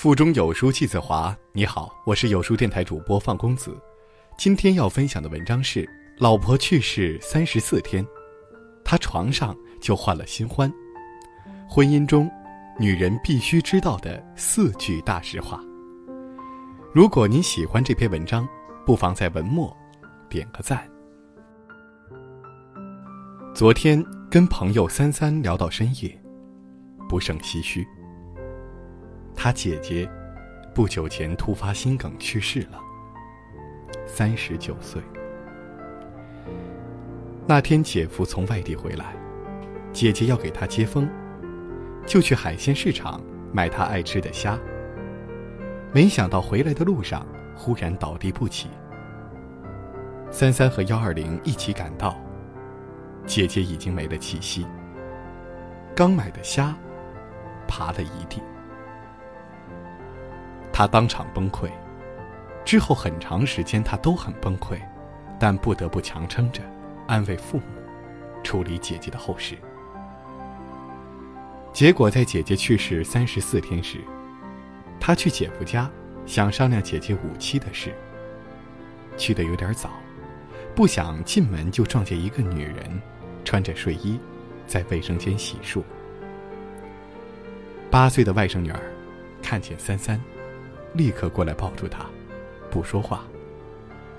腹中有书气自华。你好，我是有书电台主播放公子。今天要分享的文章是：老婆去世三十四天，他床上就换了新欢。婚姻中，女人必须知道的四句大实话。如果你喜欢这篇文章，不妨在文末点个赞。昨天跟朋友三三聊到深夜，不胜唏嘘。他姐姐不久前突发心梗去世了，三十九岁。那天姐夫从外地回来，姐姐要给他接风，就去海鲜市场买他爱吃的虾。没想到回来的路上忽然倒地不起，三三和幺二零一起赶到，姐姐已经没了气息，刚买的虾爬了一地。他当场崩溃，之后很长时间他都很崩溃，但不得不强撑着，安慰父母，处理姐姐的后事。结果在姐姐去世三十四天时，他去姐夫家，想商量姐姐五七的事。去的有点早，不想进门就撞见一个女人，穿着睡衣，在卫生间洗漱。八岁的外甥女儿，看见三三。立刻过来抱住他，不说话，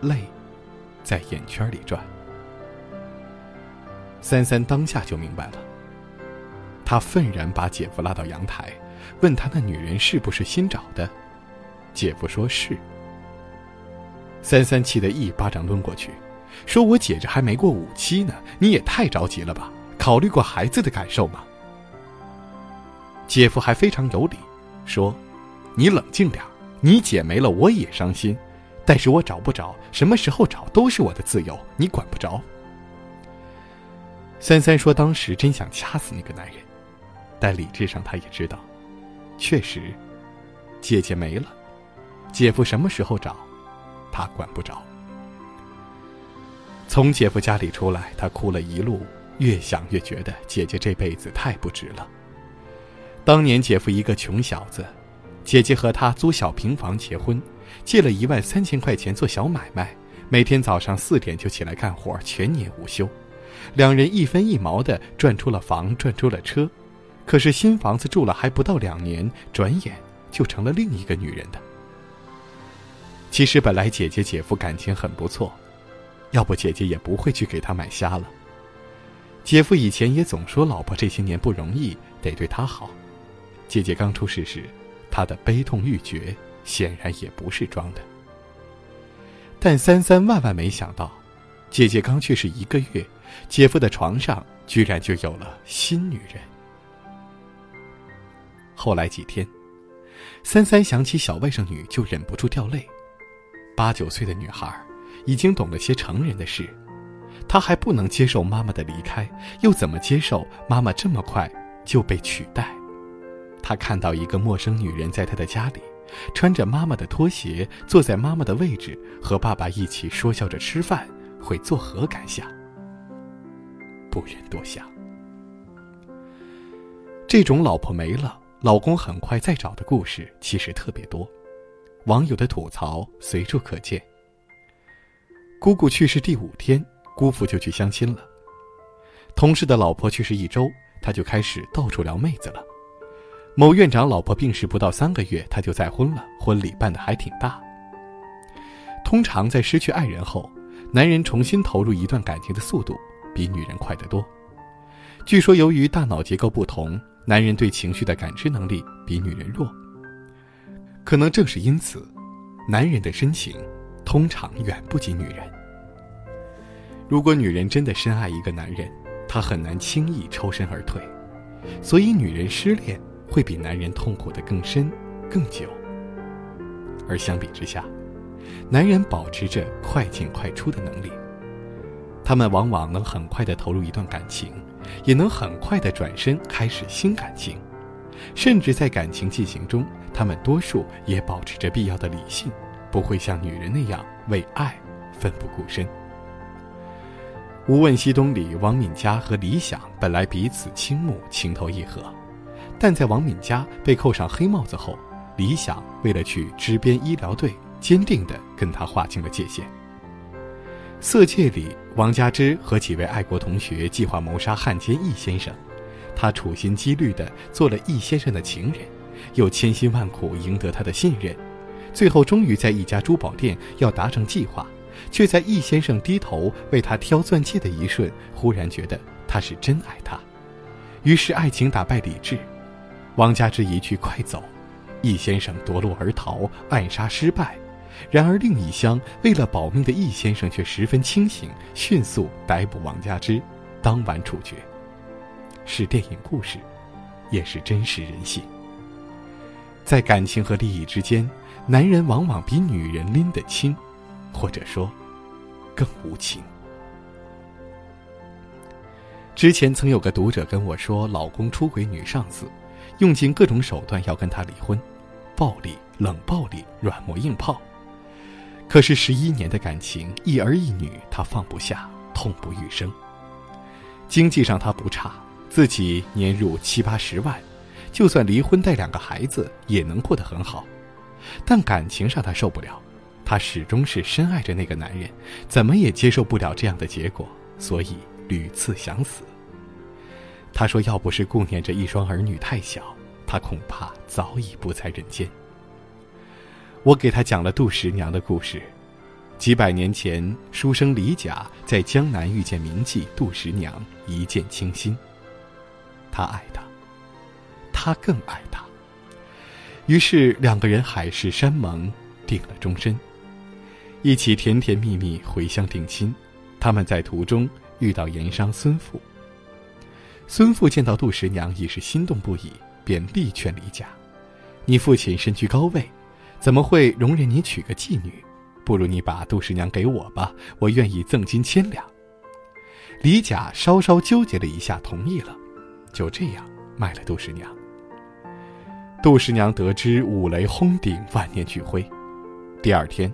泪在眼圈里转。三三当下就明白了，他愤然把姐夫拉到阳台，问他那女人是不是新找的。姐夫说是。三三气得一巴掌抡过去，说：“我姐这还没过五七呢，你也太着急了吧？考虑过孩子的感受吗？”姐夫还非常有理，说：“你冷静点。”你姐没了，我也伤心，但是我找不着，什么时候找都是我的自由，你管不着。三三说，当时真想掐死那个男人，但理智上他也知道，确实，姐姐没了，姐夫什么时候找，他管不着。从姐夫家里出来，他哭了一路，越想越觉得姐姐这辈子太不值了。当年姐夫一个穷小子。姐姐和他租小平房结婚，借了一万三千块钱做小买卖，每天早上四点就起来干活，全年无休。两人一分一毛的赚出了房，赚出了车。可是新房子住了还不到两年，转眼就成了另一个女人的。其实本来姐姐姐夫感情很不错，要不姐姐也不会去给他买虾了。姐夫以前也总说老婆这些年不容易，得对她好。姐姐刚出事时。他的悲痛欲绝，显然也不是装的。但三三万万没想到，姐姐刚去世一个月，姐夫的床上居然就有了新女人。后来几天，三三想起小外甥女，就忍不住掉泪。八九岁的女孩，已经懂了些成人的事，她还不能接受妈妈的离开，又怎么接受妈妈这么快就被取代？他看到一个陌生女人在他的家里，穿着妈妈的拖鞋，坐在妈妈的位置，和爸爸一起说笑着吃饭，会作何感想？不忍多想。这种老婆没了，老公很快再找的故事其实特别多，网友的吐槽随处可见。姑姑去世第五天，姑父就去相亲了；同事的老婆去世一周，他就开始到处撩妹子了。某院长老婆病逝不到三个月，他就再婚了，婚礼办得还挺大。通常在失去爱人后，男人重新投入一段感情的速度比女人快得多。据说由于大脑结构不同，男人对情绪的感知能力比女人弱。可能正是因此，男人的深情通常远不及女人。如果女人真的深爱一个男人，她很难轻易抽身而退，所以女人失恋。会比男人痛苦的更深、更久，而相比之下，男人保持着快进快出的能力。他们往往能很快的投入一段感情，也能很快的转身开始新感情，甚至在感情进行中，他们多数也保持着必要的理性，不会像女人那样为爱奋不顾身。《无问西东》里，王敏佳和李想本来彼此倾慕，情投意合。但在王敏佳被扣上黑帽子后，李想为了去支边医疗队，坚定地跟他划清了界限。《色戒》里，王佳芝和几位爱国同学计划谋杀汉奸易先生，她处心积虑地做了易先生的情人，又千辛万苦赢得他的信任，最后终于在一家珠宝店要达成计划，却在易先生低头为他挑钻戒的一瞬，忽然觉得他是真爱他，于是爱情打败理智，王佳芝一去快走。易先生夺路而逃，暗杀失败。然而另一厢为了保命的易先生却十分清醒，迅速逮捕王佳芝，当晚处决。是电影故事，也是真实人性。在感情和利益之间，男人往往比女人拎得清，或者说，更无情。之前曾有个读者跟我说，老公出轨女上司。用尽各种手段要跟他离婚，暴力、冷暴力、软磨硬泡。可是十一年的感情，一儿一女，他放不下，痛不欲生。经济上他不差，自己年入七八十万，就算离婚带两个孩子，也能过得很好。但感情上他受不了，他始终是深爱着那个男人，怎么也接受不了这样的结果，所以屡次想死。他说：“要不是顾念着一双儿女太小，他恐怕早已不在人间。”我给他讲了杜十娘的故事。几百年前，书生李甲在江南遇见名妓杜十娘，一见倾心。他爱她，他更爱她。于是两个人海誓山盟，定了终身，一起甜甜蜜蜜回乡定亲。他们在途中遇到盐商孙富。孙父见到杜十娘已是心动不已，便力劝李甲：“你父亲身居高位，怎么会容忍你娶个妓女？不如你把杜十娘给我吧，我愿意赠金千两。”李甲稍稍纠结了一下，同意了，就这样卖了杜十娘。杜十娘得知五雷轰顶，万念俱灰。第二天，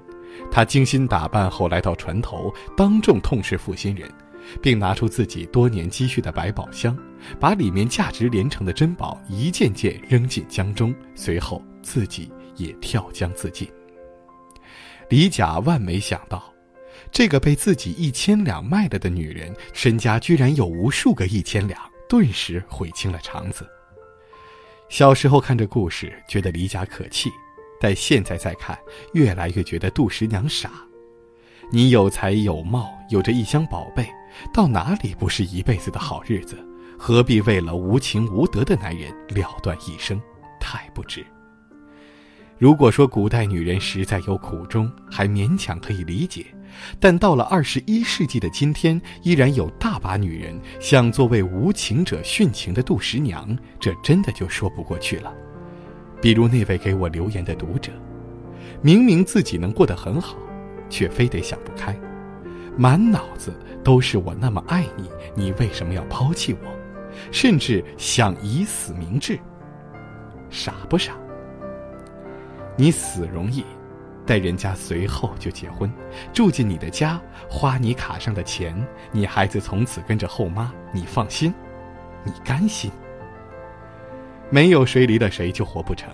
她精心打扮后来到船头，当众痛斥负心人。并拿出自己多年积蓄的百宝箱，把里面价值连城的珍宝一件件扔进江中，随后自己也跳江自尽。李甲万没想到，这个被自己一千两卖了的女人，身家居然有无数个一千两，顿时悔青了肠子。小时候看这故事，觉得李甲可气，但现在再看，越来越觉得杜十娘傻。你有才有貌，有着一箱宝贝。到哪里不是一辈子的好日子？何必为了无情无德的男人了断一生？太不值。如果说古代女人实在有苦衷，还勉强可以理解；但到了二十一世纪的今天，依然有大把女人想做为无情者殉情的杜十娘，这真的就说不过去了。比如那位给我留言的读者，明明自己能过得很好，却非得想不开。满脑子都是我那么爱你，你为什么要抛弃我？甚至想以死明志。傻不傻？你死容易，待人家随后就结婚，住进你的家，花你卡上的钱，你孩子从此跟着后妈，你放心？你甘心？没有谁离了谁就活不成。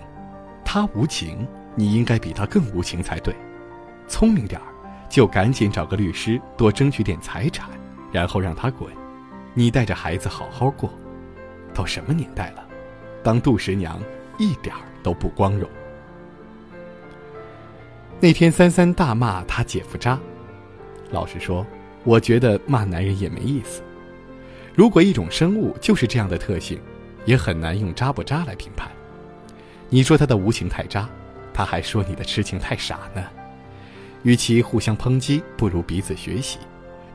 他无情，你应该比他更无情才对。聪明点儿。就赶紧找个律师，多争取点财产，然后让他滚。你带着孩子好好过。都什么年代了，当杜十娘一点儿都不光荣。那天三三大骂他姐夫渣。老实说，我觉得骂男人也没意思。如果一种生物就是这样的特性，也很难用渣不渣来评判。你说他的无情太渣，他还说你的痴情太傻呢。与其互相抨击，不如彼此学习；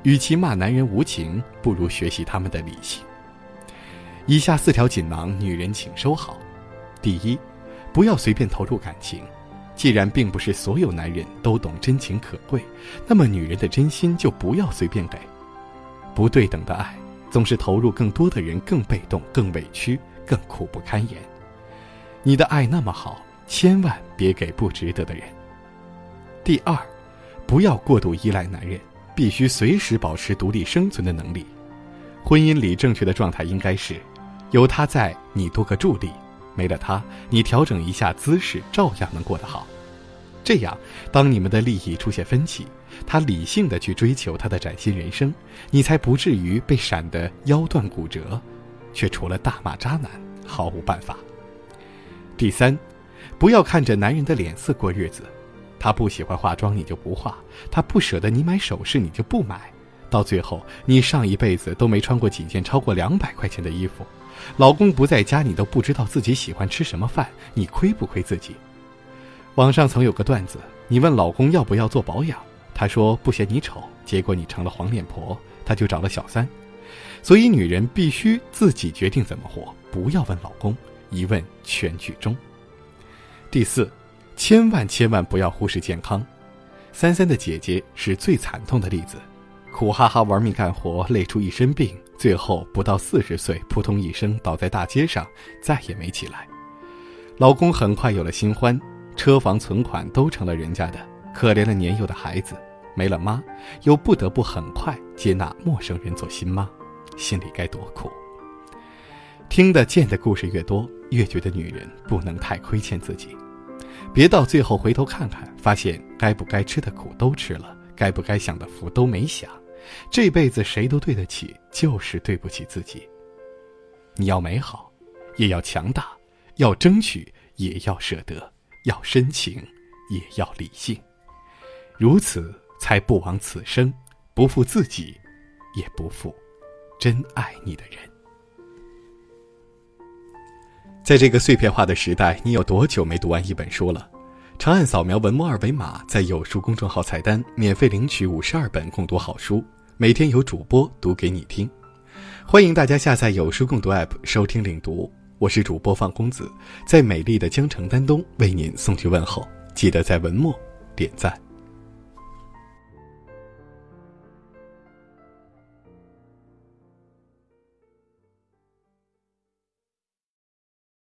与其骂男人无情，不如学习他们的理性。以下四条锦囊，女人请收好：第一，不要随便投入感情。既然并不是所有男人都懂真情可贵，那么女人的真心就不要随便给。不对等的爱，总是投入更多的人更被动、更委屈、更苦不堪言。你的爱那么好，千万别给不值得的人。第二。不要过度依赖男人，必须随时保持独立生存的能力。婚姻里正确的状态应该是，有他在，你多个助力；没了他，你调整一下姿势，照样能过得好。这样，当你们的利益出现分歧，他理性的去追求他的崭新人生，你才不至于被闪得腰断骨折，却除了大骂渣男毫无办法。第三，不要看着男人的脸色过日子，他不喜欢化妆你就不化，他不舍得你买首饰你就不买，到最后你上一辈子都没穿过几件超过两百块钱的衣服。老公不在家，你都不知道自己喜欢吃什么饭，你亏不亏自己？网上曾有个段子，你问老公要不要做保养，他说不嫌你丑，结果你成了黄脸婆，他就找了小三。所以女人必须自己决定怎么活，不要问老公，一问全剧终。第四，千万千万不要忽视健康。三三的姐姐是最惨痛的例子。苦哈哈玩命干活，累出一身病，最后不到四十岁，扑通一声倒在大街上，再也没起来。老公很快有了新欢，车房存款都成了人家的，可怜了年幼的孩子，没了妈，又不得不很快接纳陌生人做新妈，心里该多苦。听得见的故事越多，越觉得女人不能太亏欠自己，别到最后回头看看，发现该不该吃的苦都吃了，该不该享的福都没享。这辈子谁都对得起，就是对不起自己。你要美好，也要强大；要争取，也要舍得；要深情，也要理性。如此，才不枉此生，不负自己，也不负真爱你的人。在这个碎片化的时代，你有多久没读完一本书了？长按扫描文末二维码，在有书公众号菜单免费领取五十二本共读好书。每天有主播读给你听，欢迎大家下载有书共读 App 收听领读。我是主播放公子，在美丽的江城丹东为您送去问候。记得在文末点赞。